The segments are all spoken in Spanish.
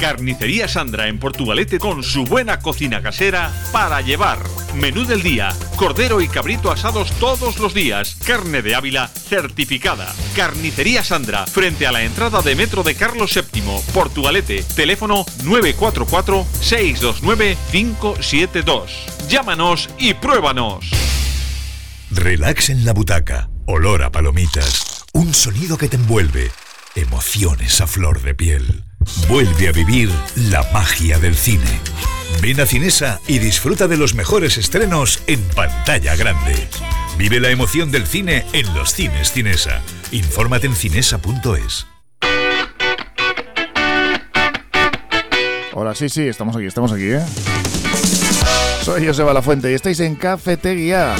Carnicería Sandra en Portugalete con su buena cocina casera para llevar. Menú del día, cordero y cabrito asados todos los días, carne de Ávila certificada. Carnicería Sandra, frente a la entrada de Metro de Carlos VII, Portugalete, teléfono 944-629-572. Llámanos y pruébanos. Relax en la butaca, olor a palomitas, un sonido que te envuelve, emociones a flor de piel. Vuelve a vivir la magia del cine. Ven a Cinesa y disfruta de los mejores estrenos en pantalla grande. Vive la emoción del cine en los cines Cinesa. Infórmate en cinesa.es. Hola, sí, sí, estamos aquí, estamos aquí, ¿eh? Soy Joseba La Fuente y estáis en Cafetería.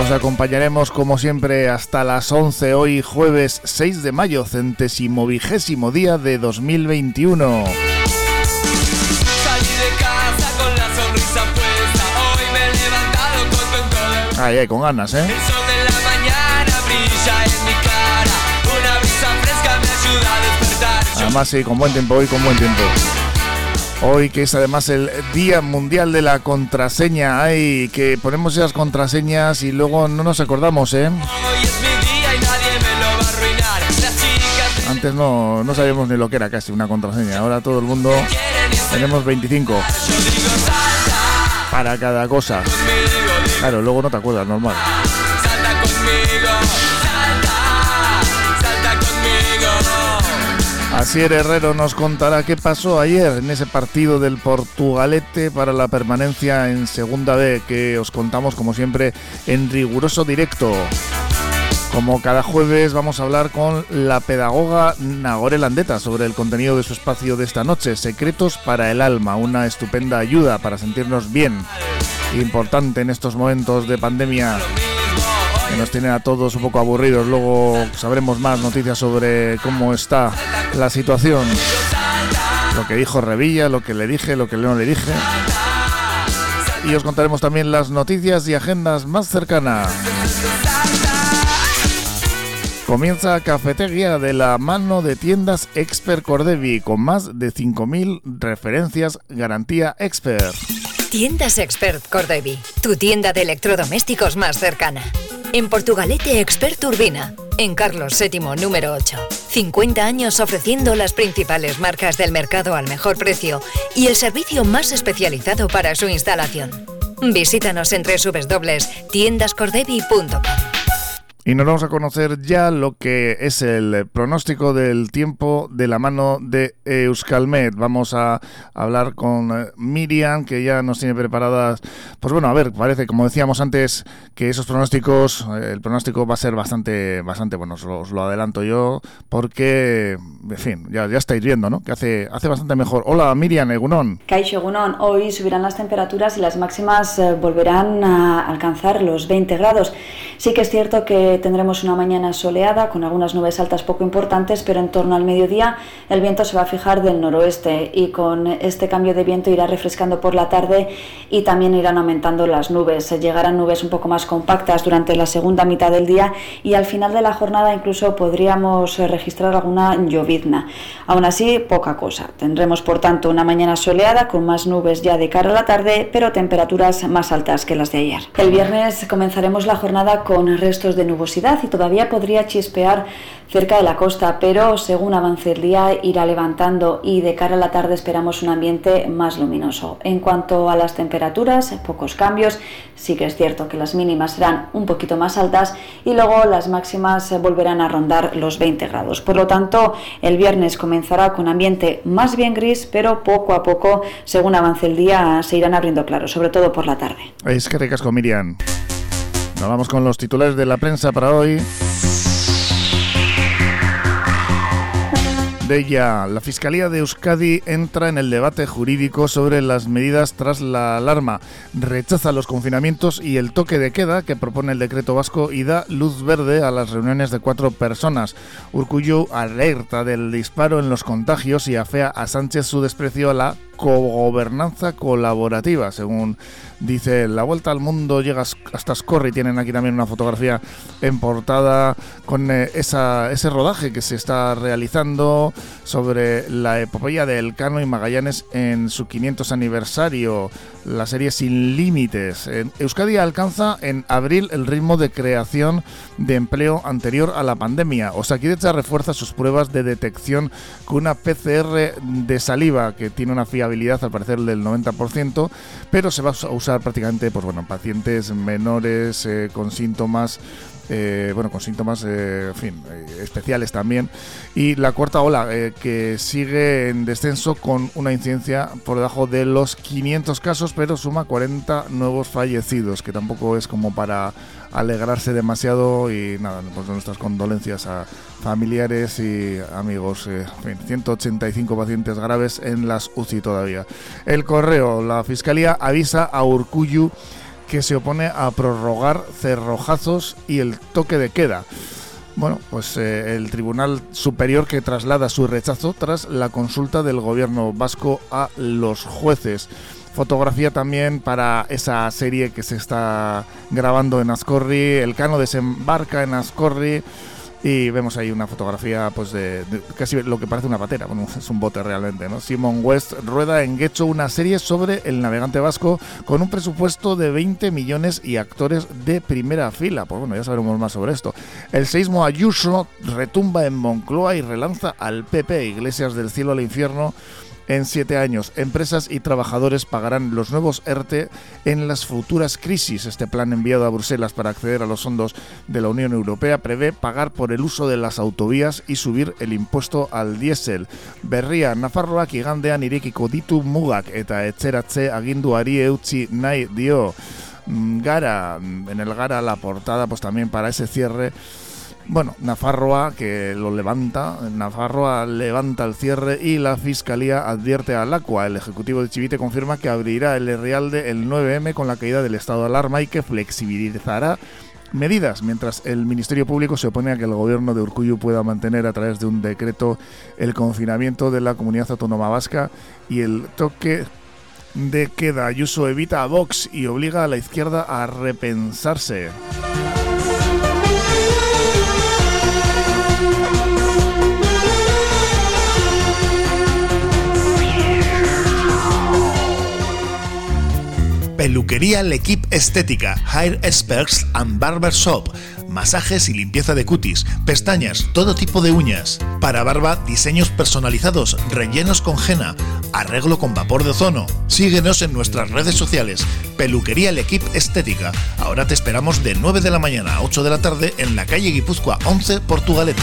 Os acompañaremos como siempre hasta las 11 hoy jueves 6 de mayo, centésimo vigésimo día de 2021. Ay, ay, con ganas, ¿eh? El sol de la mañana brilla en mi cara, una brisa fresca me ayuda a despertar. Además, sí, con buen tiempo hoy, con buen tiempo. Hoy que es además el Día Mundial de la Contraseña. Ay, que ponemos esas contraseñas y luego no nos acordamos, ¿eh? Antes no, no sabíamos ni lo que era casi una contraseña. Ahora todo el mundo tenemos 25 para cada cosa. Claro, luego no te acuerdas, normal. Asier Herrero nos contará qué pasó ayer en ese partido del Portugalete para la permanencia en Segunda B, que os contamos como siempre en riguroso directo. Como cada jueves vamos a hablar con la pedagoga Nagore Landeta sobre el contenido de su espacio de esta noche, Secretos para el Alma, una estupenda ayuda para sentirnos bien, importante en estos momentos de pandemia nos tiene a todos un poco aburridos. Luego sabremos más noticias sobre cómo está la situación. Lo que dijo Revilla, lo que le dije, lo que no le dije. Y os contaremos también las noticias y agendas más cercanas. Comienza Cafetería de la mano de tiendas Expert Cordevi con más de 5.000 referencias garantía Expert. Tiendas Expert Cordevi, tu tienda de electrodomésticos más cercana. En Portugalete Expert Urbina, en Carlos VII número 8. 50 años ofreciendo las principales marcas del mercado al mejor precio y el servicio más especializado para su instalación. Visítanos en www.tiendascordevi.com. Y nos vamos a conocer ya lo que es el pronóstico del tiempo de la mano de Euskalmet. Vamos a hablar con eh, Miriam, que ya nos tiene preparadas. Pues bueno, a ver, parece, como decíamos antes, que esos pronósticos, eh, el pronóstico va a ser bastante, bastante bueno, os lo, adelanto yo, porque, en fin, ya, estáis viendo, ¿no? Que hace, hace bastante mejor. Hola, Miriam, Egunón. Kaixo, Egunón. Hoy subirán las temperaturas y las máximas eh, volverán a alcanzar los 20 grados. Sí que es cierto que tendremos una mañana soleada con algunas nubes altas poco importantes, pero en torno al mediodía el viento se va a fijar del noroeste y con este cambio de viento irá refrescando por la tarde y también irán aumentando las nubes. Llegarán nubes un poco más compactas durante la segunda mitad del día y al final de la jornada incluso podríamos registrar alguna llovizna. Aún así, poca cosa. Tendremos por tanto una mañana soleada con más nubes ya de cara a la tarde, pero temperaturas más altas que las de ayer. El viernes comenzaremos la jornada con restos de y todavía podría chispear cerca de la costa, pero según avance el día irá levantando y de cara a la tarde esperamos un ambiente más luminoso. En cuanto a las temperaturas, pocos cambios, sí que es cierto que las mínimas serán un poquito más altas y luego las máximas volverán a rondar los 20 grados. Por lo tanto, el viernes comenzará con ambiente más bien gris, pero poco a poco, según avance el día, se irán abriendo claros, sobre todo por la tarde. Es que ricas con Miriam. Vamos con los titulares de la prensa para hoy. De ella. La Fiscalía de Euskadi entra en el debate jurídico sobre las medidas tras la alarma. Rechaza los confinamientos y el toque de queda que propone el decreto vasco y da luz verde a las reuniones de cuatro personas. Urcullo alerta del disparo en los contagios y afea a Sánchez su desprecio a la cogobernanza colaborativa, según dice La Vuelta al Mundo llega hasta Scorri. Tienen aquí también una fotografía en portada con eh, esa, ese rodaje que se está realizando sobre la epopeya de Elcano y Magallanes en su 500 aniversario, la serie Sin Límites. Euskadi alcanza en abril el ritmo de creación de empleo anterior a la pandemia. Osakidecha refuerza sus pruebas de detección con una PCR de saliva que tiene una fiabilidad al parecer del 90%, pero se va a usar prácticamente pues bueno, pacientes menores eh, con síntomas eh, bueno, con síntomas, eh, en fin, especiales también. Y la cuarta ola, que sigue en descenso con una incidencia por debajo de los 500 casos, pero suma 40 nuevos fallecidos, que tampoco es como para alegrarse demasiado y nada, pues nuestras condolencias a familiares y amigos. 185 pacientes graves en las UCI todavía. El correo, la Fiscalía avisa a Urcuyu que se opone a prorrogar cerrojazos y el toque de queda. Bueno, pues eh, el Tribunal Superior que traslada su rechazo tras la consulta del gobierno vasco a los jueces. Fotografía también para esa serie que se está grabando en Ascorri. El Cano desembarca en Ascorri. Y vemos ahí una fotografía pues de, casi lo que parece una patera, bueno, es un bote realmente, ¿no? Simon West rueda en Guecho una serie sobre el navegante vasco con un presupuesto de 20 millones y actores de primera fila. Pues bueno, ya sabremos más sobre esto. El seismo Ayuso retumba en Moncloa y relanza al PP, Iglesias del cielo al infierno en siete años. Empresas y trabajadores pagarán los nuevos ERTE en las futuras crisis. Este plan enviado a Bruselas para acceder a los fondos de la Unión Europea prevé pagar por el uso de las autovías y subir el impuesto al diésel. Berria, Nafarroak igandean irekiko ditu mugak eta etxeratze aginduari eutzi nahi dio. Mm, Gara, en el Gara la portada pues también para ese cierre bueno, Nafarroa que lo levanta, Nafarroa levanta el cierre y la Fiscalía advierte al Acua. El Ejecutivo de Chivite confirma que abrirá el Realde el 9M con la caída del estado de alarma y que flexibilizará medidas, mientras el Ministerio Público se opone a que el gobierno de Urcuyu pueda mantener a través de un decreto el confinamiento de la comunidad autónoma vasca y el toque de queda. Ayuso evita a Vox y obliga a la izquierda a repensarse. Peluquería L'Equipe Estética, Hair Experts and Barber Shop. Masajes y limpieza de cutis, pestañas, todo tipo de uñas. Para barba, diseños personalizados, rellenos con henna, arreglo con vapor de ozono. Síguenos en nuestras redes sociales. Peluquería L'Equipe Estética. Ahora te esperamos de 9 de la mañana a 8 de la tarde en la calle Guipúzcoa 11, Portugalete.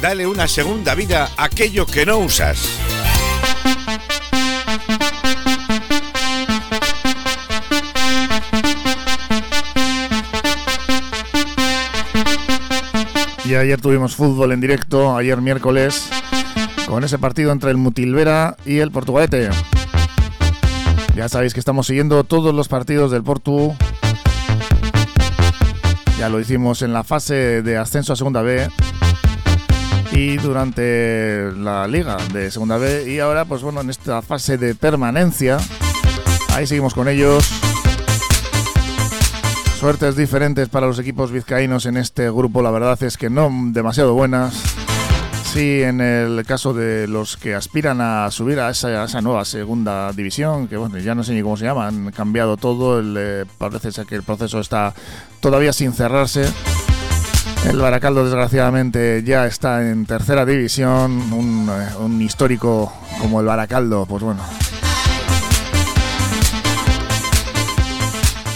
Dale una segunda vida a aquello que no usas. Y ayer tuvimos fútbol en directo, ayer miércoles, con ese partido entre el Mutilvera y el Portugalete. Ya sabéis que estamos siguiendo todos los partidos del Portu. Ya lo hicimos en la fase de ascenso a Segunda B y durante la liga de Segunda B y ahora pues bueno en esta fase de permanencia ahí seguimos con ellos Suertes diferentes para los equipos vizcaínos en este grupo, la verdad es que no demasiado buenas. Sí, en el caso de los que aspiran a subir a esa, nueva segunda división, que bueno, ya no sé ni cómo se llama, han cambiado todo, el, eh, parece ser que el proceso está todavía sin cerrarse. El Baracaldo desgraciadamente ya está en tercera división, un, eh, un histórico como el Baracaldo, pues bueno,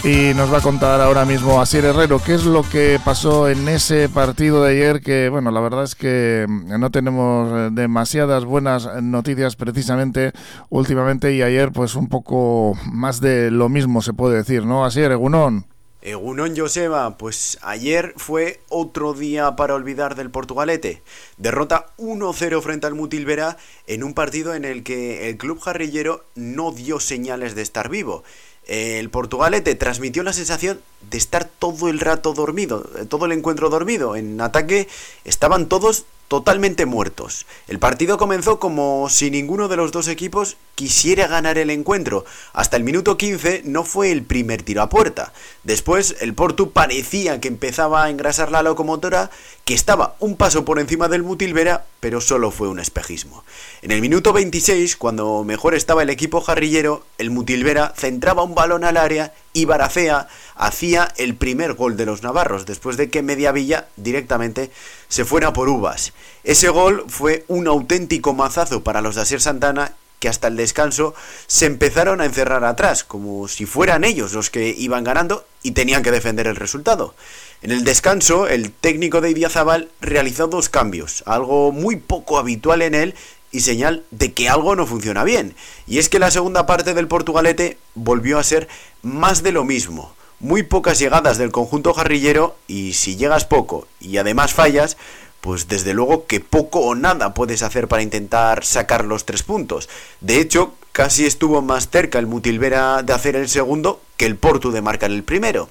y nos va a contar ahora mismo Asier Herrero qué es lo que pasó en ese partido de ayer que bueno la verdad es que mm, no tenemos eh, demasiadas buenas noticias precisamente últimamente y ayer pues un poco más de lo mismo se puede decir ¿no? Asier Egunón Egunon Joseba, pues ayer fue otro día para olvidar del Portugalete. Derrota 1-0 frente al Mutilvera en un partido en el que el club jarrillero no dio señales de estar vivo el Portugalete transmitió la sensación de estar todo el rato dormido, todo el encuentro dormido. En ataque estaban todos totalmente muertos. El partido comenzó como si ninguno de los dos equipos quisiera ganar el encuentro. Hasta el minuto 15 no fue el primer tiro a puerta. Después el Portu parecía que empezaba a engrasar la locomotora, que estaba un paso por encima del Mutilvera, pero solo fue un espejismo. En el minuto 26, cuando mejor estaba el equipo jarrillero, el Mutilvera centraba un balón al área y Baracea hacía el primer gol de los navarros, después de que Mediavilla directamente se fuera por uvas. Ese gol fue un auténtico mazazo para los de Asier Santana que hasta el descanso se empezaron a encerrar atrás, como si fueran ellos los que iban ganando y tenían que defender el resultado. En el descanso, el técnico de Idiazabal realizó dos cambios, algo muy poco habitual en él y señal de que algo no funciona bien. Y es que la segunda parte del Portugalete volvió a ser más de lo mismo. Muy pocas llegadas del conjunto jarrillero y si llegas poco y además fallas, pues desde luego que poco o nada puedes hacer para intentar sacar los tres puntos. De hecho, casi estuvo más cerca el Mutilvera de hacer el segundo que el Portu de marcar el primero.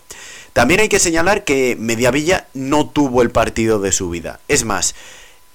También hay que señalar que Mediavilla no tuvo el partido de su vida. Es más,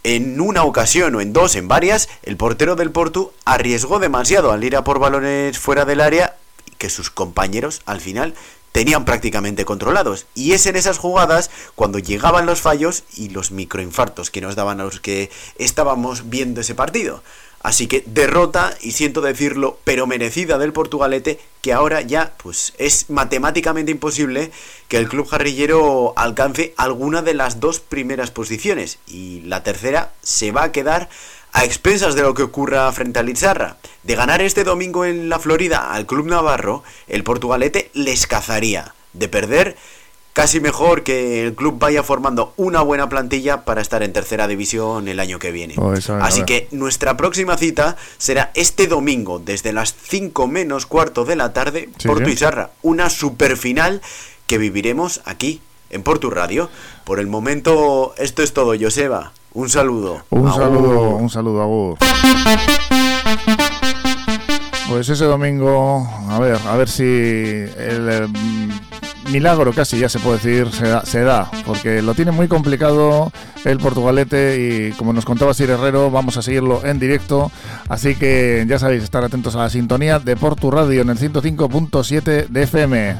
en una ocasión o en dos, en varias, el portero del Portu arriesgó demasiado al ir a por balones fuera del área que sus compañeros al final tenían prácticamente controlados. Y es en esas jugadas cuando llegaban los fallos y los microinfartos que nos daban a los que estábamos viendo ese partido. Así que derrota, y siento decirlo, pero merecida del Portugalete, que ahora ya pues es matemáticamente imposible que el club jarrillero alcance alguna de las dos primeras posiciones. Y la tercera se va a quedar a expensas de lo que ocurra frente al Izarra. De ganar este domingo en la Florida al club navarro, el Portugalete les cazaría. De perder casi mejor que el club vaya formando una buena plantilla para estar en tercera división el año que viene. Oh, Así que nuestra próxima cita será este domingo, desde las 5 menos cuarto de la tarde, Porto Isarra. Una super final que viviremos aquí, en Porto Radio. Por el momento, esto es todo, Joseba. Un saludo. Un saludo, un saludo, Agur. Pues ese domingo, a ver, a ver si el eh, milagro casi ya se puede decir se da, porque lo tiene muy complicado el Portugalete y como nos contaba Sir Herrero, vamos a seguirlo en directo, así que ya sabéis, estar atentos a la sintonía de Portu Radio en el 105.7 de FM.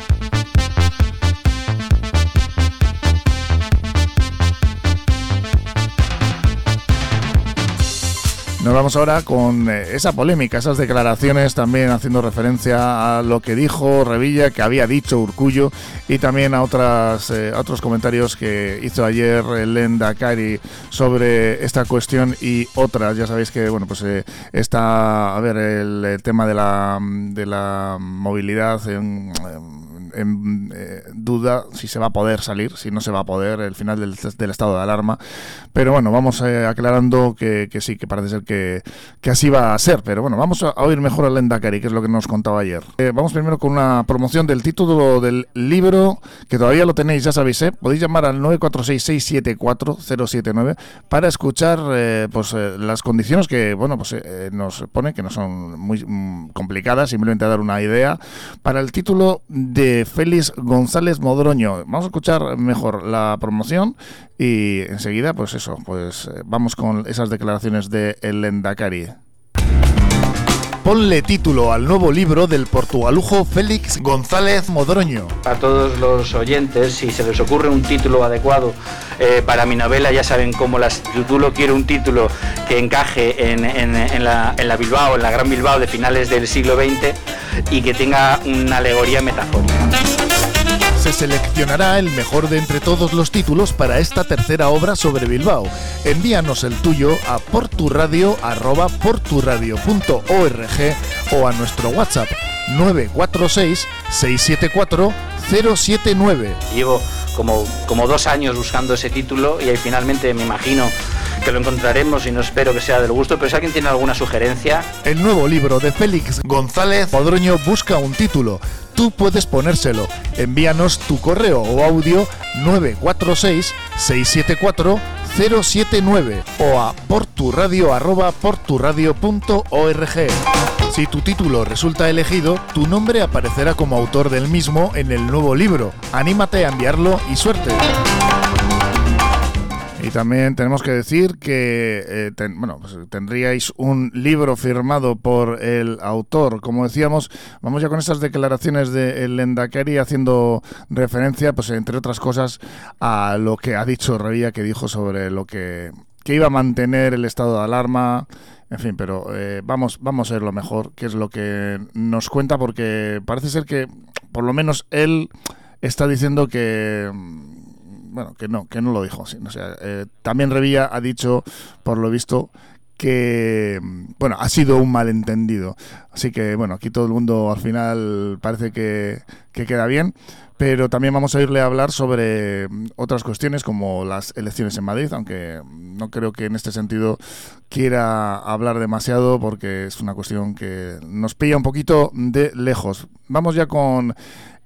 Nos vamos ahora con eh, esa polémica, esas declaraciones también haciendo referencia a lo que dijo Revilla, que había dicho Urcullo y también a otras, eh, otros comentarios que hizo ayer Lenda Cari sobre esta cuestión y otras. Ya sabéis que bueno pues eh, está a ver el, tema de la, de la movilidad en en eh, duda si se va a poder salir, si no se va a poder, el final del, estado de alarma. Pero bueno, vamos eh, aclarando que, sí, que parece ser que, así va a ser. Pero bueno, vamos a, oír mejor a Lenda Cari, que es lo que nos contaba ayer. Eh, vamos primero con una promoción del título del libro, que todavía lo tenéis, ya sabéis, podéis llamar al 946-674-079 para escuchar pues las condiciones que, bueno, pues nos pone, que no son muy mm, complicadas, simplemente a dar una idea, para el título de Félix González Modroño. Vamos a escuchar mejor la promoción y enseguida, pues eso, pues eh, vamos con esas declaraciones de El Endacari. Ponle título al nuevo libro del portugalujo Félix González Modroño. A todos los oyentes, si se les ocurre un título adecuado eh, para mi novela, ya saben cómo las titulo. Quiero un título que encaje en, la, en la Bilbao, en la Gran Bilbao de finales del siglo XX y que tenga una alegoría metafórica se seleccionará el mejor de entre todos los títulos para esta tercera obra sobre Bilbao. Envíanos el tuyo a porturadio.org o a nuestro WhatsApp 946 674 079. Llevo como, como dos años buscando ese título y ahí finalmente me imagino que lo encontraremos y no espero que sea del gusto, pero si alguien tiene alguna sugerencia. El nuevo libro de Félix González Podroño busca un título. Tú puedes ponérselo. Envíanos tu correo o audio 946 674 079 o a porturadio.org. Si tu título resulta elegido, tu nombre aparecerá como autor del mismo en el nuevo libro. Anímate a enviarlo y suerte. Y también tenemos que decir que eh, bueno, pues tendríais un libro firmado por el autor. Como decíamos, vamos ya con estas declaraciones de el Lendakari haciendo referencia, pues entre otras cosas, a lo que ha dicho Revilla, que dijo sobre lo que, que iba a mantener el estado de alarma. En fin, pero eh, vamos, vamos a ver lo mejor, que es lo que nos cuenta, porque parece ser que, por lo menos, él está diciendo que bueno, que no, que no lo dijo. Sí, eh, también Revilla ha dicho, por lo visto, que bueno, ha sido un malentendido. Así que bueno, aquí todo el mundo al final parece que, que queda bien. Pero también vamos a irle a hablar sobre otras cuestiones como las elecciones en Madrid, aunque no creo que en este sentido quiera hablar demasiado porque es una cuestión que nos pilla un poquito de lejos. Vamos ya con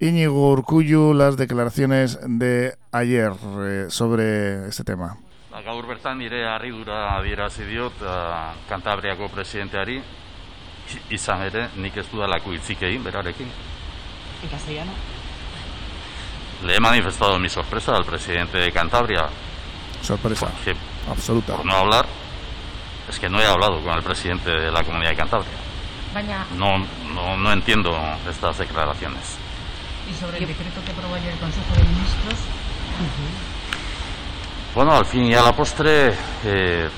Íñigo Urcuyu las declaraciones de ayer eh, sobre este tema. Gaur bertan nire harridura adierazi diot uh, Kantabriako presidenteari izan ere nik ez dudalako hitzik egin berarekin. En castellano. Le he manifestado mi sorpresa al presidente de Cantabria. Sorpresa. Que, absoluta. Por no hablar, es que no he hablado con el presidente de la comunidad de Cantabria. Baina... No, no, no entiendo estas declaraciones. Y sobre el decreto que aprobó el Consejo de Ministros. Bueno, al fin y a la postre, eh,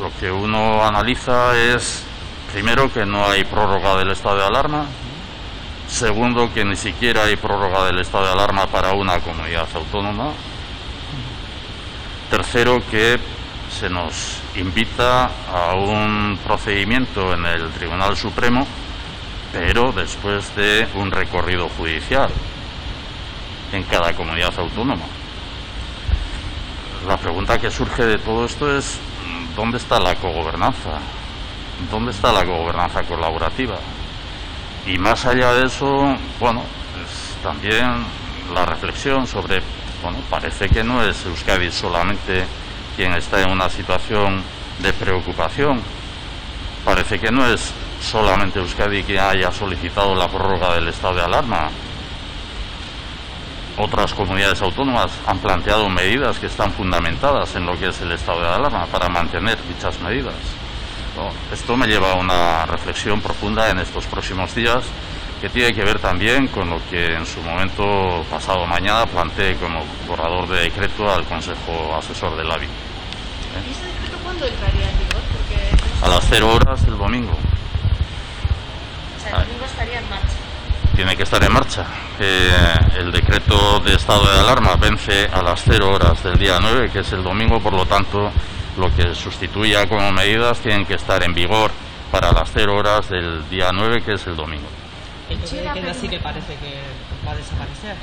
lo que uno analiza es, primero, que no hay prórroga del estado de alarma, segundo, que ni siquiera hay prórroga del estado de alarma para una comunidad autónoma, tercero, que se nos invita a un procedimiento en el Tribunal Supremo pero después de un recorrido judicial en cada comunidad autónoma. La pregunta que surge de todo esto es, ¿dónde está la cogobernanza? ¿Dónde está la cogobernanza colaborativa? Y más allá de eso, bueno, también la reflexión sobre, bueno, parece que no es Euskadi solamente quien está en una situación de preocupación, parece que no es solamente Euskadi que haya solicitado la prórroga del estado de alarma. Otras comunidades autónomas han planteado medidas que están fundamentadas en lo que es el estado de alarma para mantener dichas medidas. esto me lleva a una reflexión profunda en estos próximos días que tiene que ver también con lo que en su momento pasado mañana planteé como borrador de decreto al Consejo Asesor del AVI. ¿Y ese decreto cuándo entraría en vigor? A las cero horas del domingo el domingo estaría en marcha. Tiene que estar en marcha. Eh, el decreto de estado de alarma vence a las 0 horas del día 9, que es el domingo, por lo tanto, lo que sustituya como medidas tienen que estar en vigor para las 0 horas del día 9, que es el domingo. ¿El toque de queda sí que parece que va a desaparecer?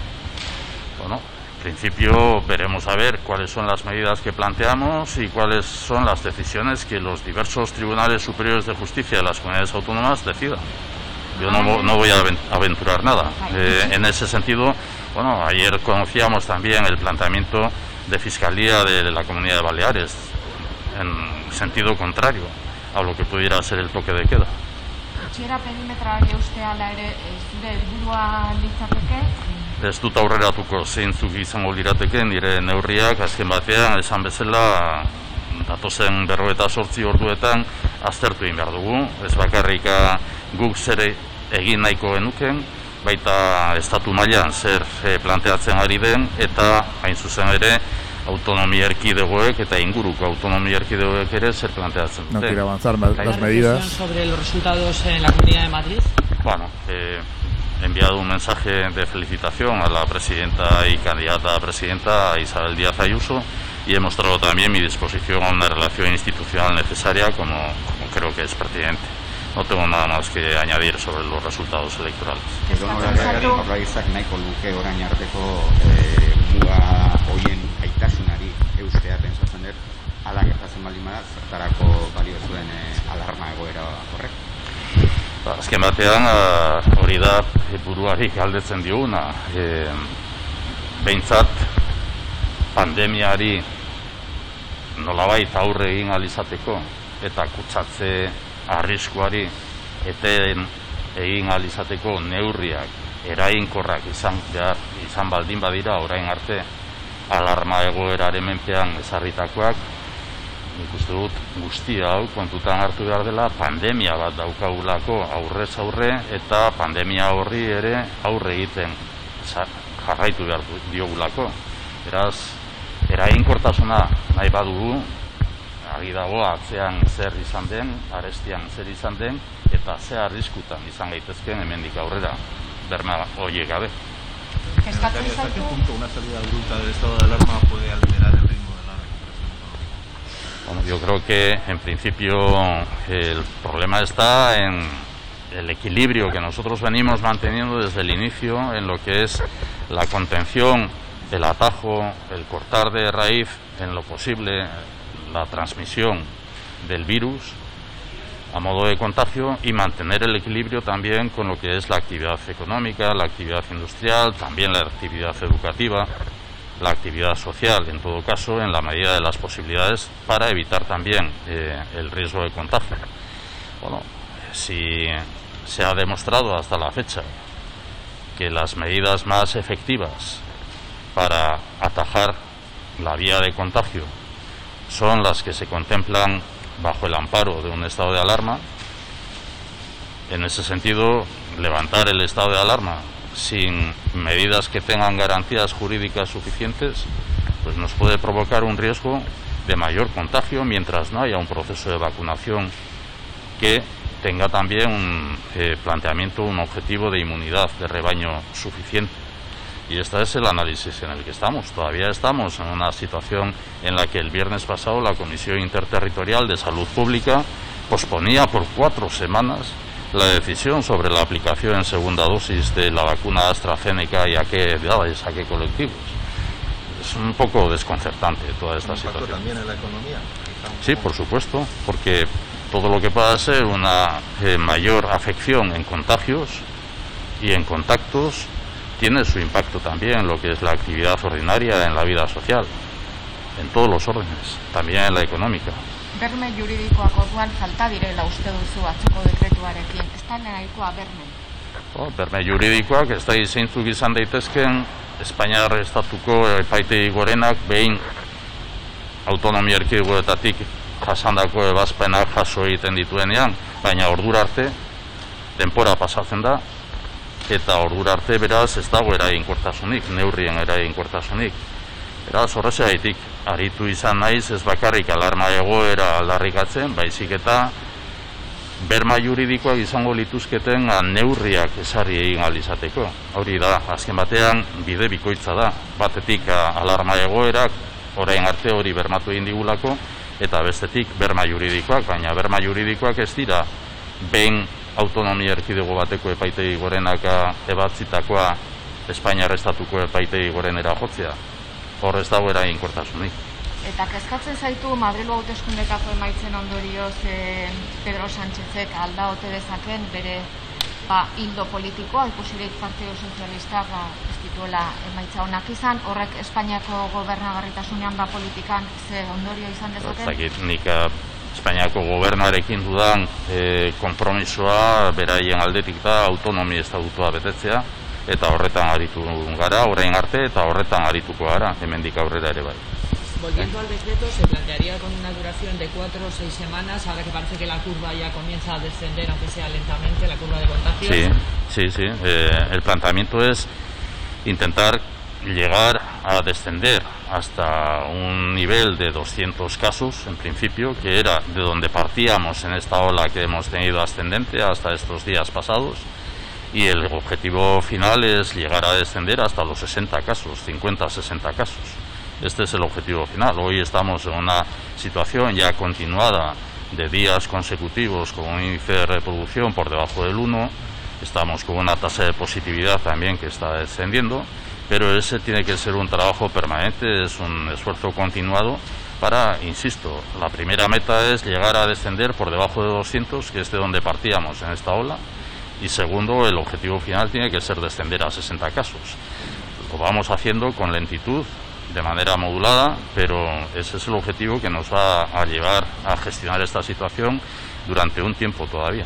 Bueno, en principio veremos a ver cuáles son las medidas que planteamos y cuáles son las decisiones que los diversos tribunales superiores de justicia de las comunidades autónomas decidan. Yo no, no voy a aventurar nada. Eh, en ese sentido, bueno, ayer conocíamos también el planteamiento de Fiscalía de la Comunidad de Baleares, en sentido contrario a lo que pudiera ser el toque de queda. Etxera perimetrari ustea ala ere zure helburua litzateke? Ez dut aurreratuko zeintzuk izango lirateke nire neurriak azken batean esan bezala datozen berro eta sortzi orduetan aztertu egin behar dugu. Ez bakarrika guk zer egin nahiko genuken, baita estatu mailan zer e, planteatzen ari den, eta hain zuzen ere, autonomia erkidegoek eta inguruko autonomia erkidegoek ere zer planteatzen dute. No quiere avanzar las medidas. sobre los resultados en la Comunidad de Madrid? Bueno, eh, he enviado un mensaje de felicitación a la presidenta y candidata a presidenta Isabel Díaz Ayuso y he mostrado también mi disposición a una relación institucional necesaria como, como creo que es pertinente. No tengo nada más que añadir sobre los resultados electorales. Jaurlaritzak nahiko luke orain arteko eh, muga hoien aitasunari eustea pentsatzen dut ala gertatzen baldin bada zertarako balio zuen eh, alarma egoera horrek. Ba, azken batean hori da buruari galdetzen dioguna. E, behintzat pandemiari nolabait aurre egin alizateko eta kutsatze arriskuari eten egin alizateko neurriak erainkorrak izan behar izan baldin badira orain arte alarma egoeraren menpean ezarritakoak. Nik uste dut guztia hau kontutan hartu behar dela pandemia bat daukagulako aurrez aurre eta pandemia horri ere aurre egiten jarraitu behar diogulako. Beraz erainkortasuna nahi badugu agi dago atzean zer izan den, arestian zer izan den, eta ze arriskutan izan gaitezken hemendik aurrera, berma horiek gabe. Eskatzen zaitu... una salida bruta del estado de alarma puede alterar el ritmo de la recuperación Bueno, yo creo que en principio el problema está en el equilibrio que nosotros venimos manteniendo desde el inicio en lo que es la contención, el atajo, el cortar de raíz en lo posible la transmisión del virus a modo de contagio y mantener el equilibrio también con lo que es la actividad económica, la actividad industrial, también la actividad educativa, la actividad social, en todo caso, en la medida de las posibilidades para evitar también eh, el riesgo de contagio. Bueno, si se ha demostrado hasta la fecha que las medidas más efectivas para atajar la vía de contagio son las que se contemplan bajo el amparo de un estado de alarma. En ese sentido, levantar el estado de alarma sin medidas que tengan garantías jurídicas suficientes, pues nos puede provocar un riesgo de mayor contagio mientras no haya un proceso de vacunación que tenga también un eh, planteamiento, un objetivo de inmunidad de rebaño suficiente. Y este es el análisis en el que estamos. Todavía estamos en una situación en la que el viernes pasado la Comisión Interterritorial de Salud Pública posponía por cuatro semanas la decisión sobre la aplicación en segunda dosis de la vacuna AstraZeneca y a qué edades, a qué colectivos. Es un poco desconcertante toda esta situación. también en la economía? Sí, por supuesto, porque todo lo que pueda ser una eh, mayor afección en contagios y en contactos tiene su impacto también en lo que es la actividad ordinaria en la vida social, en todos los órdenes, también en la económica. Berme juridikoak orduan falta direla uste duzu atzoko dekretuarekin. Ez da nahikoa berme? Oh, berme juridikoak ez da izeintzuk izan daitezken Espainiar estatuko epaitegi gorenak behin autonomia erkidegoetatik jasandako ebazpenak jaso egiten dituenean, baina ordura arte denpora pasatzen da eta ordura arte beraz ez dago eraginkortasunik, neurrien eraginkortasunik. Beraz horrezagaitik aritu izan naiz ez bakarrik alarma egoera aldarrikatzen, baizik eta berma juridikoak izango lituzketen neurriak esari egin alizateko. Hori da, azken batean bide bikoitza da, batetik alarma egoerak, orain arte hori bermatu egin digulako, eta bestetik berma juridikoak, baina berma juridikoak ez dira behin autonomia erkidego bateko epaitegi gorenaka ebatzitakoa Espainiar estatuko epaitegi gorenera jotzea. Hor ez dago inkortasunik. Eta kezkatzen zaitu Madrilu hauteskundekako emaitzen ondorioz e, Pedro Sánchezek alda ote dezaken bere ba, hildo politikoa, ikusirik Partido Sozialistak ba, ez dituela emaitza honak izan, horrek Espainiako gobernagarritasunean ba politikan ze ondorio izan dezaken? Zakit, nik Espainiako gobernuarekin dudan e, konpromisoa beraien aldetik da autonomi estatutua betetzea eta horretan aritu gara, orain arte eta horretan arituko gara, hemendik aurrera ere bai. Volviendo al decreto, se plantearía con una duración de cuatro o seis semanas, ahora que parece que la curva ya comienza a descender, aunque sea lentamente, la curva de contagios. Sí, sí, sí. Eh, el planteamiento es intentar llegar a descender hasta un nivel de 200 casos en principio, que era de donde partíamos en esta ola que hemos tenido ascendente hasta estos días pasados. Y el objetivo final es llegar a descender hasta los 60 casos, 50-60 casos. Este es el objetivo final. Hoy estamos en una situación ya continuada de días consecutivos con un índice de reproducción por debajo del 1. Estamos con una tasa de positividad también que está descendiendo, pero ese tiene que ser un trabajo permanente, es un esfuerzo continuado para, insisto, la primera meta es llegar a descender por debajo de 200, que es de donde partíamos en esta ola, y segundo, el objetivo final tiene que ser descender a 60 casos. Lo vamos haciendo con lentitud, de manera modulada, pero ese es el objetivo que nos va a llevar a gestionar esta situación durante un tiempo todavía.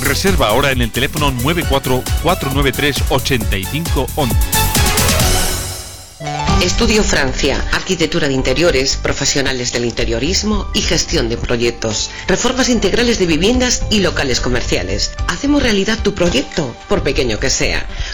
Reserva ahora en el teléfono 944938511. Estudio Francia, arquitectura de interiores, profesionales del interiorismo y gestión de proyectos, reformas integrales de viviendas y locales comerciales. Hacemos realidad tu proyecto, por pequeño que sea.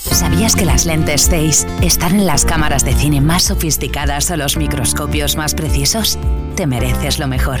¿Sabías que las lentes Zeiss están en las cámaras de cine más sofisticadas o los microscopios más precisos? Te mereces lo mejor.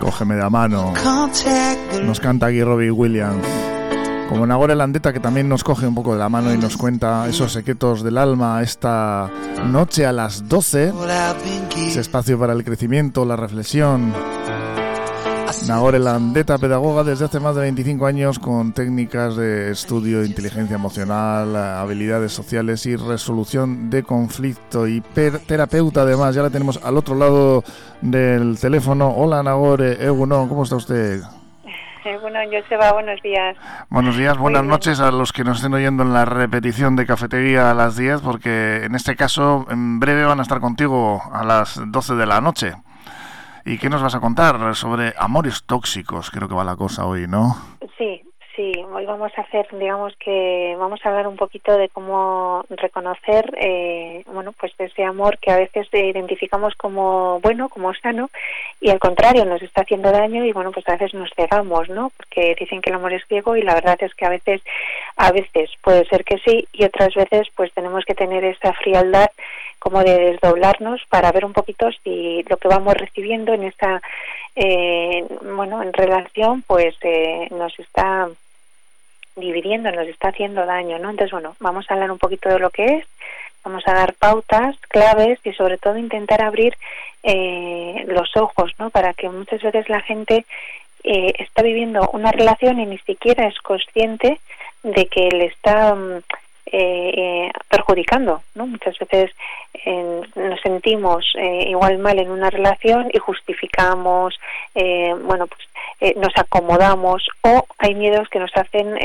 Cógeme la mano. Nos canta aquí Robbie Williams. Como Nagore Landeta, que también nos coge un poco de la mano y nos cuenta esos secretos del alma esta noche a las 12. Ese espacio para el crecimiento, la reflexión. Nagore Landeta, pedagoga desde hace más de 25 años con técnicas de estudio de inteligencia emocional, habilidades sociales y resolución de conflicto y terapeuta además. Ya la tenemos al otro lado del teléfono. Hola Nagore, Egunon, ¿cómo está usted? Bueno, Joseba, buenos días. Buenos días, buenas noches a los que nos estén oyendo en la repetición de Cafetería a las 10, porque en este caso en breve van a estar contigo a las 12 de la noche. ¿Y qué nos vas a contar sobre amores tóxicos? Creo que va la cosa hoy, ¿no? Sí, sí. Hoy vamos a hacer, digamos que vamos a hablar un poquito de cómo reconocer, eh, bueno, pues ese amor que a veces identificamos como bueno, como sano, y al contrario nos está haciendo daño y bueno, pues a veces nos cegamos, ¿no? Porque dicen que el amor es ciego y la verdad es que a veces, a veces puede ser que sí y otras veces pues tenemos que tener esa frialdad como de desdoblarnos para ver un poquito si lo que vamos recibiendo en esta eh, bueno en relación pues eh, nos está dividiendo nos está haciendo daño no entonces bueno vamos a hablar un poquito de lo que es vamos a dar pautas, claves y sobre todo intentar abrir eh, los ojos, ¿no? Para que muchas veces la gente eh, está viviendo una relación y ni siquiera es consciente de que le está mm, eh, perjudicando, ¿no? Muchas veces nos sentimos igual mal en una relación y justificamos, bueno, pues nos acomodamos o hay miedos que nos hacen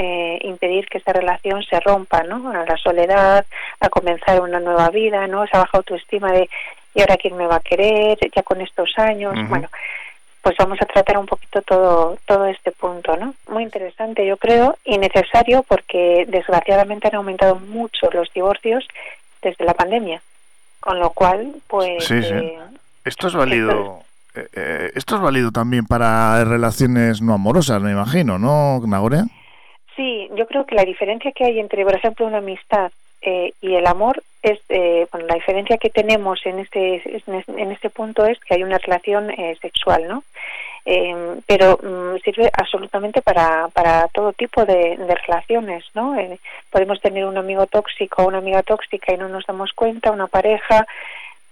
impedir que esa relación se rompa, ¿no? A la soledad, a comenzar una nueva vida, ¿no? Esa baja autoestima de y ahora quién me va a querer, ya con estos años, bueno, pues vamos a tratar un poquito todo, todo este punto, ¿no? Muy interesante, yo creo, y necesario porque desgraciadamente han aumentado mucho los divorcios desde la pandemia, con lo cual, pues... Sí, sí. Eh, esto es válido. Eh, eh, esto es válido también para relaciones no amorosas, me imagino, ¿no, Nagorea? Sí, yo creo que la diferencia que hay entre, por ejemplo, una amistad eh, y el amor es eh, bueno, la diferencia que tenemos en este en este punto es que hay una relación eh, sexual no em, pero mm, sirve absolutamente para, para todo tipo de, relaciones no podemos tener un amigo tóxico o una amiga tóxica y no nos damos cuenta una pareja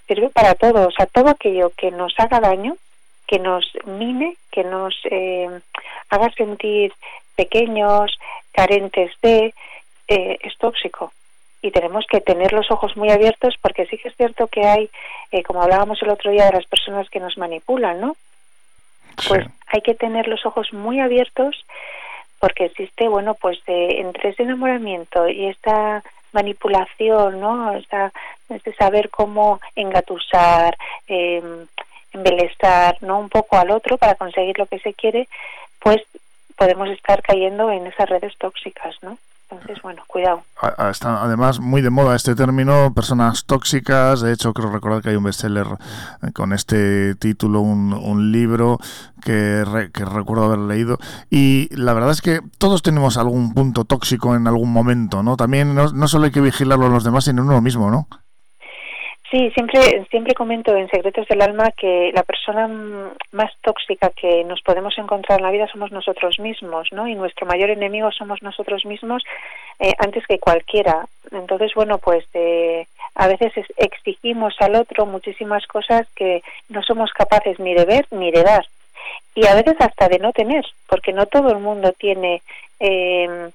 sirve para todo o sea todo aquello que nos haga daño que nos mine que nos haga sentir pequeños carentes de es tóxico y tenemos que tener los ojos muy abiertos porque sí que es cierto que hay, eh, como hablábamos el otro día de las personas que nos manipulan, ¿no? Pues hay que tener los ojos muy abiertos porque existe, bueno, pues de, entre ese enamoramiento y esta manipulación, ¿no? Esta, este saber cómo engatusar, eh, embelezar, ¿no? Un poco al otro para conseguir lo que se quiere, pues podemos estar cayendo en esas redes tóxicas, ¿no? Entonces, bueno, cuidado. Está además muy de moda este término, personas tóxicas. De hecho, creo recordar que hay un bestseller eh, con este título, un, un libro que, que, recuerdo haber leído. Y la verdad es que todos tenemos algún punto tóxico en algún momento, ¿no? También no, no solo hay que vigilarlo a los demás, sino uno mismo, ¿no? Sí, siempre, siempre comento en Secretos del Alma que la persona más tóxica que nos podemos encontrar en la vida somos nosotros mismos, ¿no? Y nuestro mayor enemigo somos nosotros mismos eh, antes que cualquiera. Entonces, bueno, pues eh, a veces exigimos al otro muchísimas cosas que no somos capaces ni de ver ni de dar. Y a veces hasta de no tener, porque no todo el mundo tiene eh,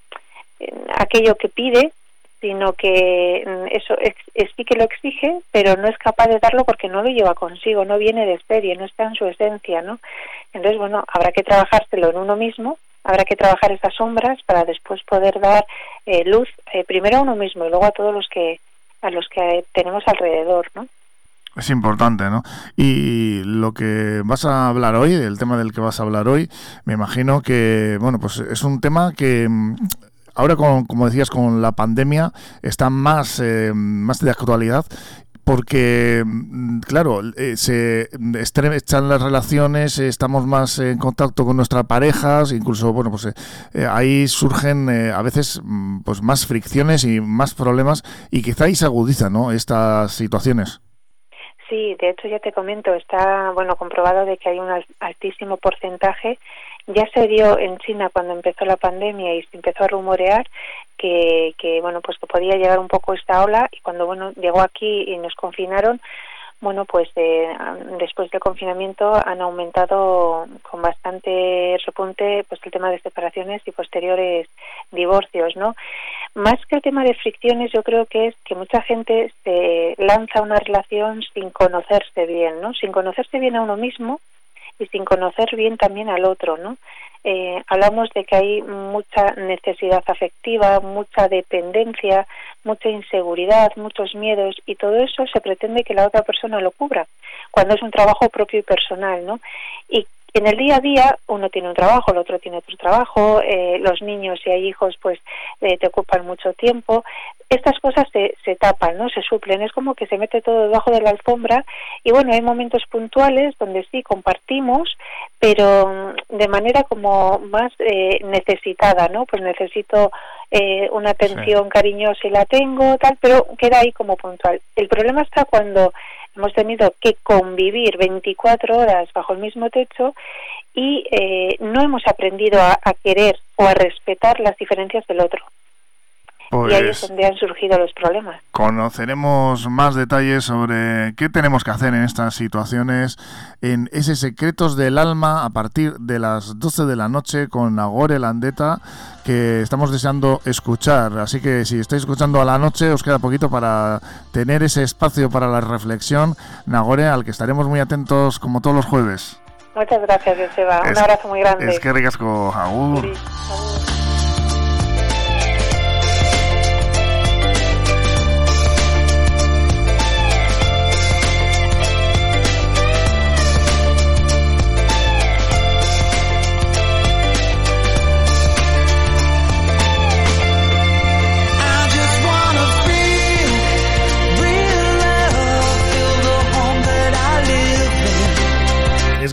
aquello que pide sino que mm, eso sí que lo exige, pero no es capaz de darlo porque no lo lleva consigo, no viene de especie, no está en su esencia, ¿no? Entonces, bueno, habrá que trabajárselo en uno mismo, habrá que trabajar esas sombras para después poder dar eh, luz eh, primero a uno mismo y luego a todos los que a los que tenemos alrededor, ¿no? Es importante, ¿no? Y lo que vas a hablar hoy, el tema del que vas a hablar hoy, me imagino que, bueno, pues es un tema que mm, ahora, con, como decías, con la pandemia está más, eh, más de actualidad porque, mm, claro, eh, se estrechan las relaciones, estamos más en contacto con nuestras parejas, incluso, bueno, pues eh, ahí surgen a veces mm, pues más fricciones y más problemas y quizá ahí se agudizan, ¿no?, estas situaciones. Sí, de hecho ya te comento, está, bueno, comprobado de que hay un altísimo porcentaje ya se dio en China cuando empezó la pandemia y se empezó a rumorear que, que bueno pues que podía llegar un poco esta ola y cuando bueno llegó aquí y nos confinaron bueno pues eh, después del confinamiento han aumentado con bastante repunte pues el tema de separaciones y posteriores divorcios no más que el tema de fricciones yo creo que es que mucha gente se lanza una relación sin conocerse bien no sin conocerse bien a uno mismo y sin conocer bien también al otro, ¿no? Eh, hablamos de que hay mucha necesidad afectiva, mucha dependencia, mucha inseguridad, muchos miedos y todo eso se pretende que la otra persona lo cubra cuando es un trabajo propio y personal, ¿no? Y en el día a día uno tiene un trabajo, el otro tiene otro trabajo, eh, los niños si hay hijos pues eh, te ocupan mucho tiempo. Estas cosas se, se tapan, ¿no? Se suplen, es como que se mete todo debajo de la alfombra y bueno, hay momentos puntuales donde sí compartimos, pero mm, de manera como más eh, necesitada, ¿no? Pues necesito una atención cariñosa y la tengo, tal, pero queda ahí como puntual. El problema está cuando hemos tenido que convivir 24 horas bajo el mismo techo y eh, no hemos aprendido a, querer o a respetar las diferencias del otro. Y ahí pues tendrían surgido los problemas. Conoceremos más detalles sobre qué tenemos que hacer en estas situaciones en ese Secretos del Alma a partir de las 12 de la noche con Nagore Landeta que estamos deseando escuchar. Así que si estáis escuchando a la noche os queda poquito para tener ese espacio para la reflexión. Nagore, al que estaremos muy atentos como todos los jueves. Muchas gracias, Joseba. Un abrazo muy grande. Es que ricasco, agur. es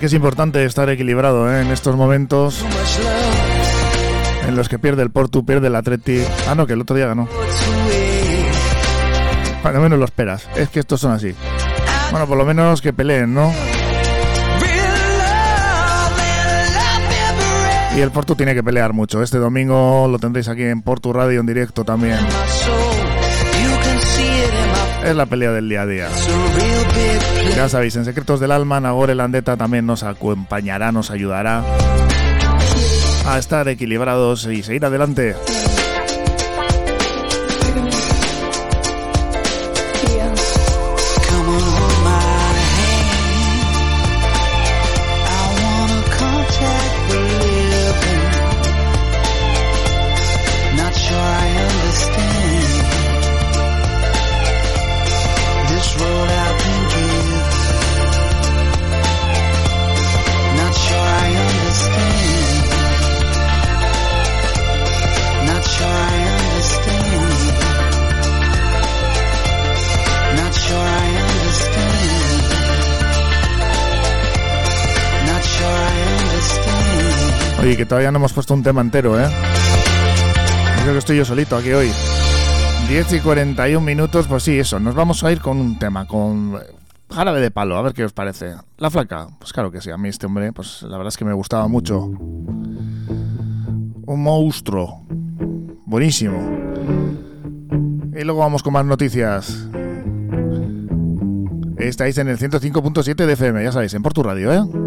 es importante estar equilibrado ¿eh? en estos momentos en los que pierde el Portu, pierde el Atleti. Ah, no, que el otro día ganó. Bueno, menos lo esperas. Es que estos son así. Bueno, por lo menos que peleen, ¿no? Y el Portu tiene que pelear mucho. Este domingo lo tendréis aquí en Portu Radio en directo también. Es la pelea del día a día. Ya sabéis, en Secretos del Alma, Nagore Landeta también nos acompañará, nos ayudará a estar equilibrados y seguir adelante. Oye, que todavía no hemos puesto un tema entero, ¿eh? Creo que estoy yo solito aquí hoy. 10 y 41 minutos, pues sí, eso. Nos vamos a ir con un tema, con jarabe de palo, a ver qué os parece. La flaca, pues claro que sí, a mí este hombre, pues la verdad es que me gustaba mucho. Un monstruo. Buenísimo. Y luego vamos con más noticias. Estáis en el 105.7 de FM, ya sabéis, en Portu Radio, ¿eh?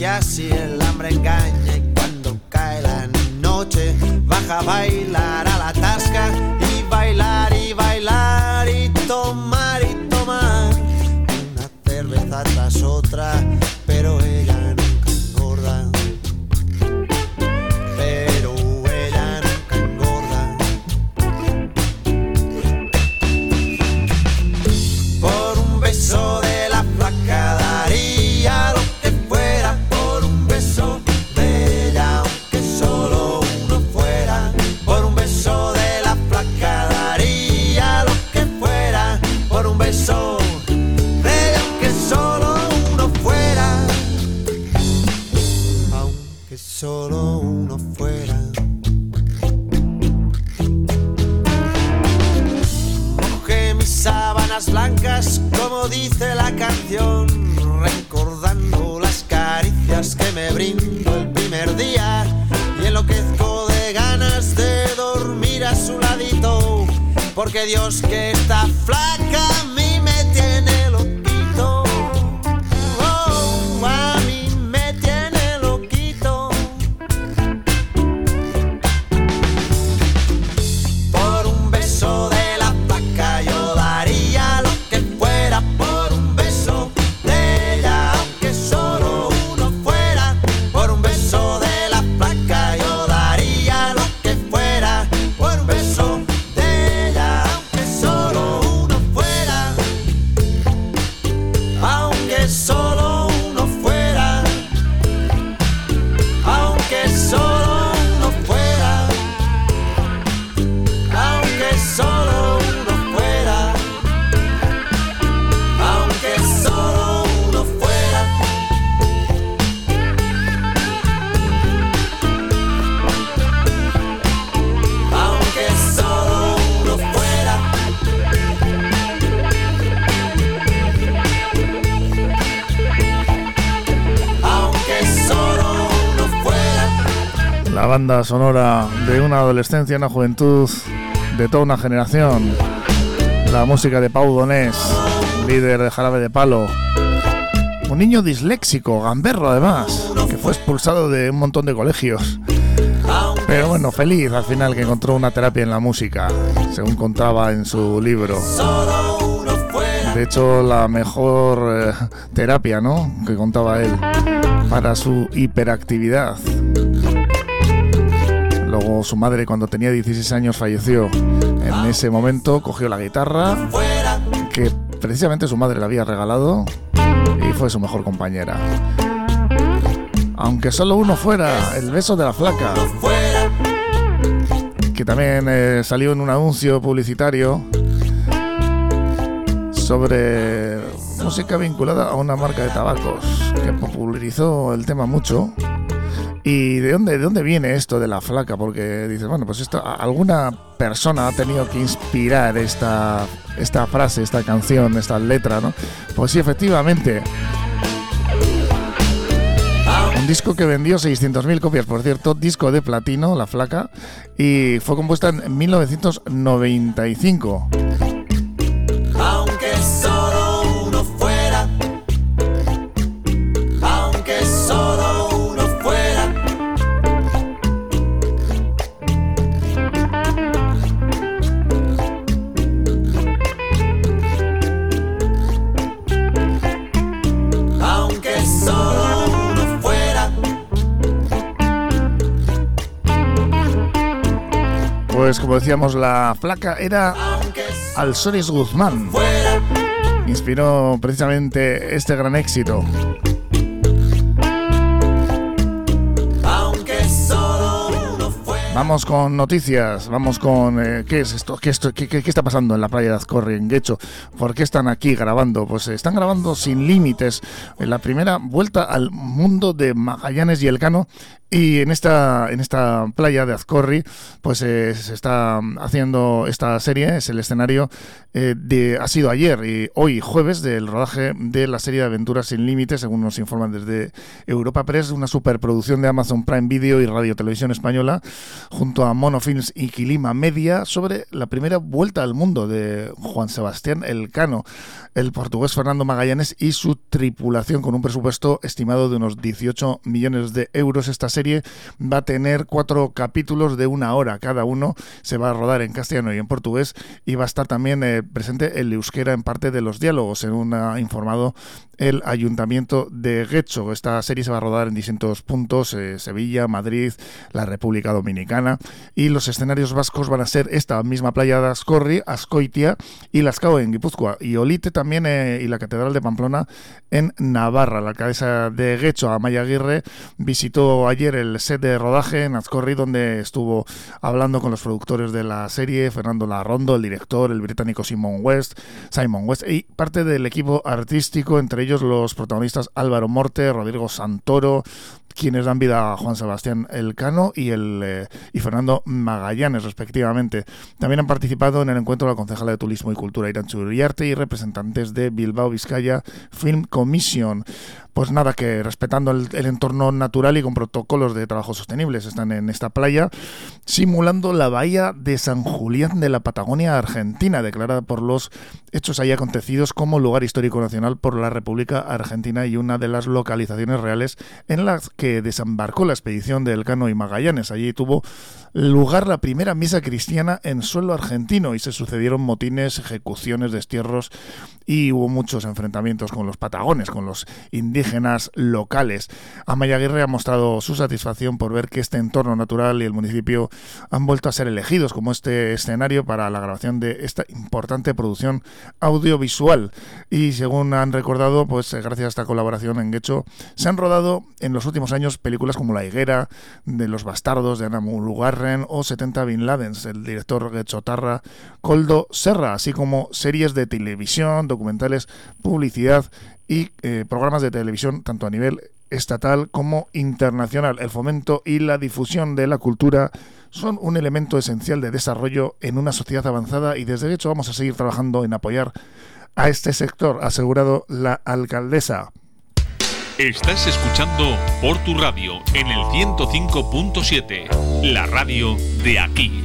que así el hambre engaña y cuando cae la noche baja a bailar a la tasca y bailar y me brindo el primer día y enloquezco de ganas de dormir a su ladito, porque Dios que está flaca sonora de una adolescencia, una juventud, de toda una generación. La música de Pau Donés, líder de Jarabe de Palo. Un niño disléxico, gamberro además, que fue expulsado de un montón de colegios. Pero bueno, feliz al final que encontró una terapia en la música, según contaba en su libro. De hecho, la mejor eh, terapia, ¿no? Que contaba él para su hiperactividad. Su madre cuando tenía 16 años falleció. En ese momento cogió la guitarra que precisamente su madre le había regalado y fue su mejor compañera. Aunque solo uno fuera, el beso de la flaca. Que también eh, salió en un anuncio publicitario sobre música vinculada a una marca de tabacos que popularizó el tema mucho. ¿Y de dónde, de dónde viene esto de la flaca? Porque dices, bueno, pues esto, alguna persona ha tenido que inspirar esta, esta frase, esta canción, esta letra, ¿no? Pues sí, efectivamente. Un disco que vendió 600.000 copias, por cierto, disco de platino, La Flaca, y fue compuesta en 1995. Pues como decíamos, la flaca era Alsoris Guzmán. Inspiró precisamente este gran éxito. Vamos con noticias, vamos con eh, qué es esto, ¿Qué, esto qué, qué, está pasando en la playa de Azcorri, en Guecho, por qué están aquí grabando, pues están grabando sin límites en la primera vuelta al mundo de Magallanes y Elcano y en esta, en esta playa de Azcorri, pues eh, se está haciendo esta serie, es el escenario eh, de, ha sido ayer y hoy jueves del rodaje de la serie de Aventuras sin Límites, según nos informan desde Europa Press, una superproducción de Amazon Prime Video y Radio Televisión Española, junto a Monofilms y Quilima Media, sobre la primera vuelta al mundo de Juan Sebastián Elcano, el portugués Fernando Magallanes y su tripulación, con un presupuesto estimado de unos 18 millones de euros. Esta serie va a tener cuatro capítulos de una hora cada uno. Se va a rodar en castellano y en portugués y va a estar también eh, presente el euskera en parte de los diálogos, según ha informado el Ayuntamiento de Guecho. Esta serie se va a rodar en distintos puntos, eh, Sevilla, Madrid, la República Dominicana y los escenarios vascos van a ser esta misma playa de Ascorri, Ascoitia y Lascao en Guipúzcoa y Olite también eh, y la Catedral de Pamplona en Navarra. La alcaldesa de Guecho, Amaya Aguirre, visitó ayer el set de rodaje en Azcorri, donde estuvo hablando con los productores de la serie, Fernando Larrondo, el director, el británico Simon West, Simon West y parte del equipo artístico, entre ellos los protagonistas Álvaro Morte, Rodrigo Santoro, quienes dan vida a Juan Sebastián Elcano y, el, eh, y Fernando Magallanes, respectivamente. También han participado en el encuentro la concejala de Turismo y Cultura Irán Churiarte y representantes de Bilbao Vizcaya Film Commission. Pues nada, que respetando el, entorno natural y con protocolos de trabajo sostenibles, están en esta playa simulando la bahía de San Julián de la Patagonia Argentina, declarada por los hechos ahí acontecidos como lugar histórico nacional por la República Argentina y una de las localizaciones reales en las que desembarcó la expedición de Elcano y Magallanes. Allí tuvo lugar la primera misa cristiana en suelo argentino y se sucedieron motines, ejecuciones, destierros y hubo muchos enfrentamientos con los patagones, con los indígenas locales. Amaya Aguirre ha mostrado su satisfacción por ver que este entorno natural y el municipio han vuelto a ser elegidos como este escenario para la grabación de esta importante producción audiovisual. Y según han recordado, pues gracias a esta colaboración en Guecho, se han rodado en los últimos años películas como La higuera, de Los bastardos, de Ana Mulugarren o 70 Bin Ladens, el director Tarra Coldo Serra, así como series de televisión, documentales, publicidad y eh, programas de televisión tanto a nivel estatal como internacional. El fomento y la difusión de la cultura son un elemento esencial de desarrollo en una sociedad avanzada y desde hecho vamos a seguir trabajando en apoyar a este sector, ha asegurado la alcaldesa. Estás escuchando por tu radio en el 105.7, la radio de aquí.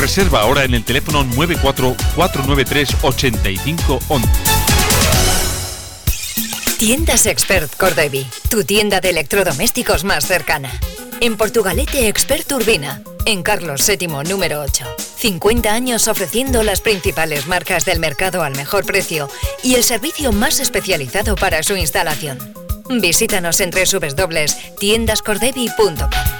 Reserva ahora en el teléfono 944938511. Tiendas Expert Cordevi, tu tienda de electrodomésticos más cercana. En Portugalete Expert Urbina, en Carlos VII número 8. 50 años ofreciendo las principales marcas del mercado al mejor precio y el servicio más especializado para su instalación. Visítanos en www.tiendascordevi.com.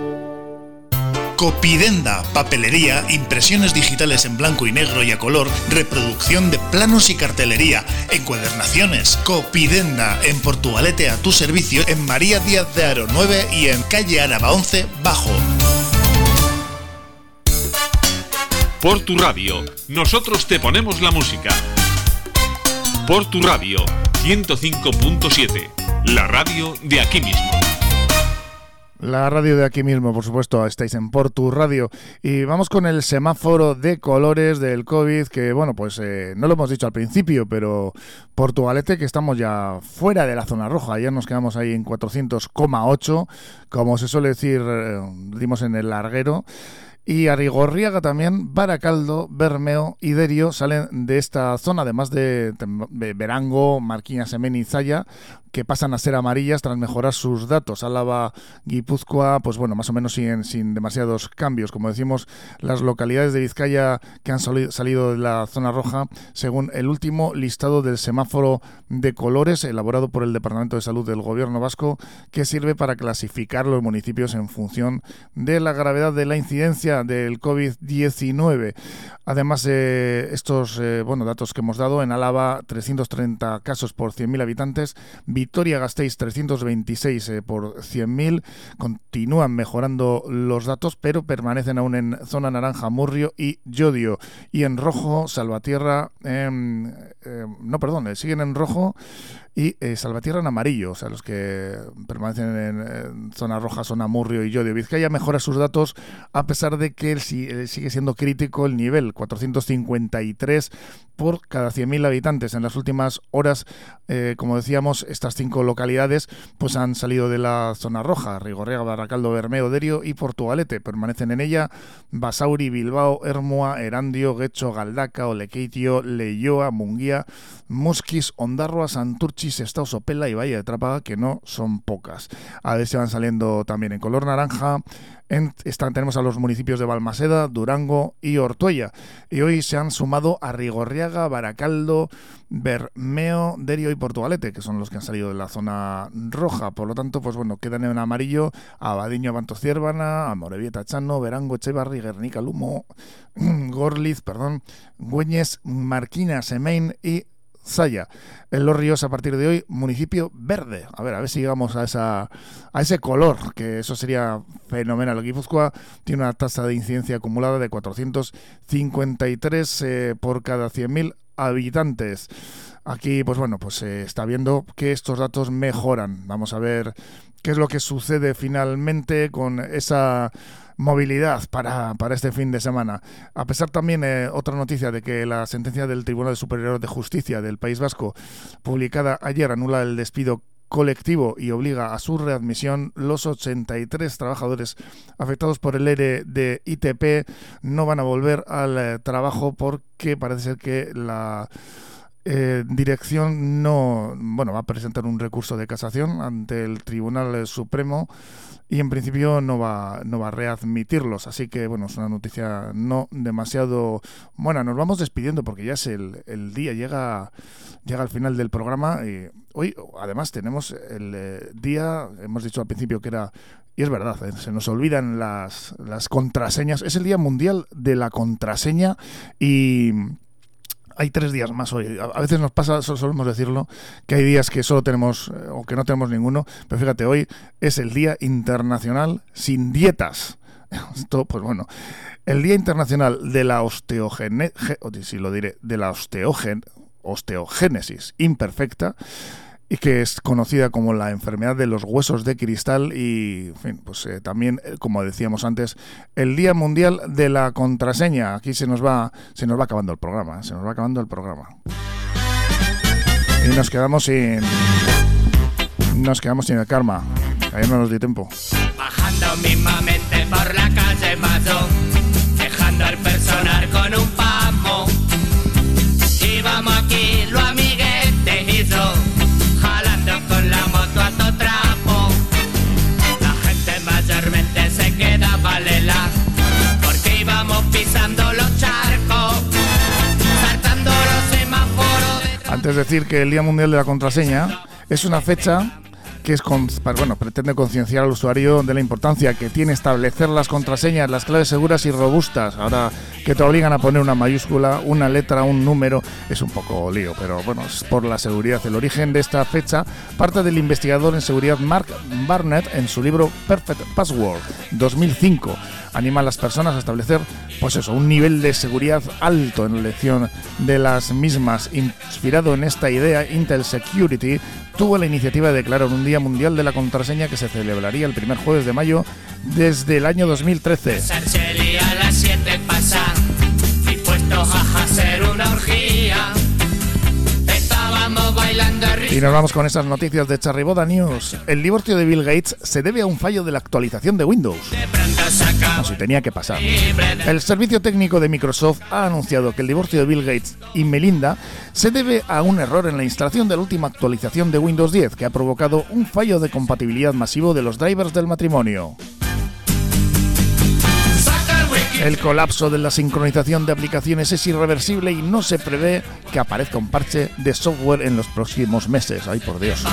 Copidenda, papelería, impresiones digitales en blanco y negro y a color, reproducción de planos y cartelería, encuadernaciones. Copidenda, en Portugalete a tu servicio, en María Díaz de Aro 9 y en calle Araba 11 Bajo. Por tu radio, nosotros te ponemos la música. Por tu radio, 105.7, la radio de aquí mismo. La radio de aquí mismo, por supuesto, estáis en Portu Radio. Y vamos con el semáforo de colores del COVID, que bueno, pues eh, no lo hemos dicho al principio, pero Portugalete, que estamos ya fuera de la zona roja. Ayer nos quedamos ahí en 400,8, como se suele decir, eh, dimos en el larguero. Y Arigorriaga también, Baracaldo, Bermeo y salen de esta zona, además de, Verango, Marquina, Semen y Zaya, que pasan a ser amarillas tras mejorar sus datos. Álava, Guipúzcoa, pues bueno, más o menos siguen sin demasiados cambios. Como decimos, las localidades de Vizcaya que han salido de la zona roja, según el último listado del semáforo de colores elaborado por el Departamento de Salud del Gobierno Vasco, que sirve para clasificar los municipios en función de la gravedad de la incidencia del COVID-19. Además, de estos eh, bueno, datos que hemos dado, en Álava 330 casos por 100.000 habitantes, Vitoria-Gasteiz 326 eh, por 100.000. Continúan mejorando los datos, pero permanecen aún en zona naranja Murrio y Yodio. Y en rojo, Salvatierra, em, em, no, perdón, eh, siguen en rojo y eh, Salvatierra en amarillo, o sea, los que permanecen en, zona roja son Amurrio y Yodio. Vizcaya mejora sus datos a pesar de que él, sigue siendo crítico el nivel, 453 por cada 100.000 habitantes. En las últimas horas, eh, como decíamos, estas cinco localidades pues han salido de la zona roja, Rigorrega, Barracaldo, Bermeo, Derio y Portugalete. Permanecen en ella Basauri, Bilbao, Hermoa, Erandio, Guecho, Galdaca, Olequeitio, Leyoa, Munguía, Musquis, Ondarroa, Santurchi, Estado Sopela y Valle de Trápaga, que no son pocas. A ver si van saliendo también en color naranja. Están, tenemos a los municipios de Balmaseda, Durango y Ortuella. Y hoy se han sumado a Rigorriaga, Baracaldo, Bermeo, Derio y Portugalete, que son los que han salido de la zona roja. Por lo tanto, pues bueno, quedan en amarillo a Badiño, Ciervana, a Chano, Verango, Echevarri, Guernica, Lumo, Gorliz, perdón, Güeñes, Marquina, Semein y Zaya. En Los Ríos, a partir de hoy, municipio verde. A ver, a ver si llegamos a, esa, a ese color, que eso sería fenomenal. Guipúzcoa tiene una tasa de incidencia acumulada de 453 eh, por cada 100.000 habitantes. Aquí, pues bueno, pues se está viendo que estos datos mejoran. Vamos a ver qué es lo que sucede finalmente con esa movilidad para, para este fin de semana. A pesar también, eh, otra noticia de que la sentencia del Tribunal Superior de Justicia del País Vasco, publicada ayer, anula el despido colectivo y obliga a su readmisión, los 83 trabajadores afectados por el ERE de ITP no van a volver al eh, trabajo porque parece ser que la eh, dirección no bueno va a presentar un recurso de casación ante el Tribunal Supremo y en principio no va, no va a readmitirlos. Así que, bueno, es una noticia no demasiado buena. Nos vamos despidiendo porque ya es el, el día, llega, llega al final del programa. Y hoy, además, tenemos el eh, día, hemos dicho al principio que era y es verdad, eh, se nos olvidan las, las contraseñas. Es el Día Mundial de la Contraseña y hay tres días más hoy. A veces nos pasa, solemos decirlo, que hay días que solo tenemos eh, o que no tenemos ninguno, pero fíjate, hoy es el Día Internacional sin dietas. Esto, pues bueno, el Día Internacional de la Osteogénesis, si lo diré, de la osteogénesis imperfecta, y que es conocida como la enfermedad de los huesos de cristal y, en fin, pues eh, también, eh, como decíamos antes, el Día Mundial de la Contraseña. Aquí se nos va, se nos va acabando el programa, se nos va acabando el programa. Y nos quedamos sin, nos quedamos sin el karma. Ayer no nos dio tiempo. Bajando mismamente por la calle Mayo, Antes de decir que el Día Mundial de la Contraseña es una fecha que es bueno, pretende concienciar al usuario de la importancia que tiene establecer las contraseñas, las claves seguras y robustas. Ahora que te obligan a poner una mayúscula, una letra, un número, es un poco lío, pero bueno, es por la seguridad. El origen de esta fecha parte del investigador en seguridad Mark Barnett en su libro Perfect Password 2005 anima a las personas a establecer, pues eso, un nivel de seguridad alto en la elección de las mismas. Inspirado en esta idea, Intel Security tuvo la iniciativa de declarar un Día Mundial de la Contraseña que se celebraría el primer jueves de mayo desde el año 2013. Y nos vamos con esas noticias de Charriboda News. El divorcio de Bill Gates se debe a un fallo de la actualización de Windows. Así tenía que pasar. El servicio técnico de Microsoft ha anunciado que el divorcio de Bill Gates y Melinda se debe a un error en la instalación de la última actualización de Windows 10 que ha provocado un fallo de compatibilidad masivo de los drivers del matrimonio. El colapso de la sincronización de aplicaciones es irreversible y no se prevé que aparezca un parche de software en los próximos meses. Ay, por Dios.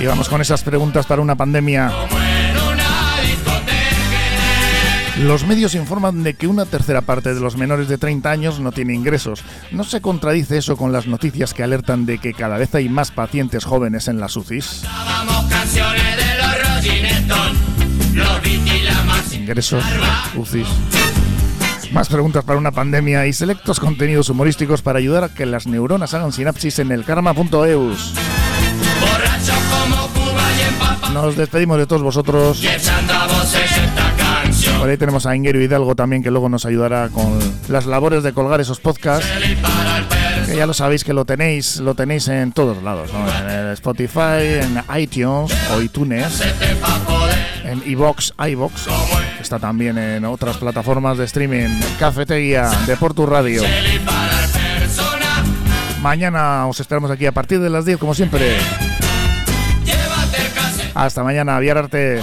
Y vamos con esas preguntas para una pandemia. Los medios informan de que una tercera parte de los menores de 30 años no tiene ingresos. ¿No se contradice eso con las noticias que alertan de que cada vez hay más pacientes jóvenes en las UCIs? Ingresos, UCIs. Más preguntas para una pandemia y selectos contenidos humorísticos para ayudar a que las neuronas hagan sinapsis en el karma.eus. Nos despedimos de todos vosotros. Por ahí tenemos a Ingeru Hidalgo también que luego nos ayudará con las labores de colgar esos podcasts. Que ya lo sabéis que lo tenéis, lo tenéis en todos lados, en Spotify, en iTunes o iTunes, en iBox, iBox, está también en otras plataformas de streaming, Cafetería, de Portu Radio. Mañana os esperamos aquí a partir de las 10 como siempre. Hasta mañana, Viararte.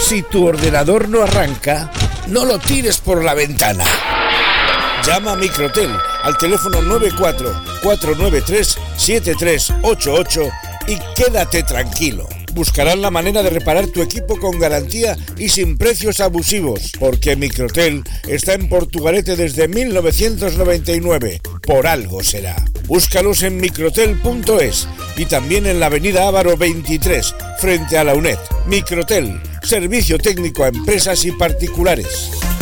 Si tu ordenador no arranca, no lo tires por la ventana. Llama a Microtel al teléfono 94-493-7388 y quédate tranquilo. Buscarán la manera de reparar tu equipo con garantía y sin precios abusivos, porque Microtel está en Portugalete desde 1999. Por algo será. Búscalos en microtel.es y también en la avenida Ávaro 23, frente a la UNED. Microtel, servicio técnico a empresas y particulares.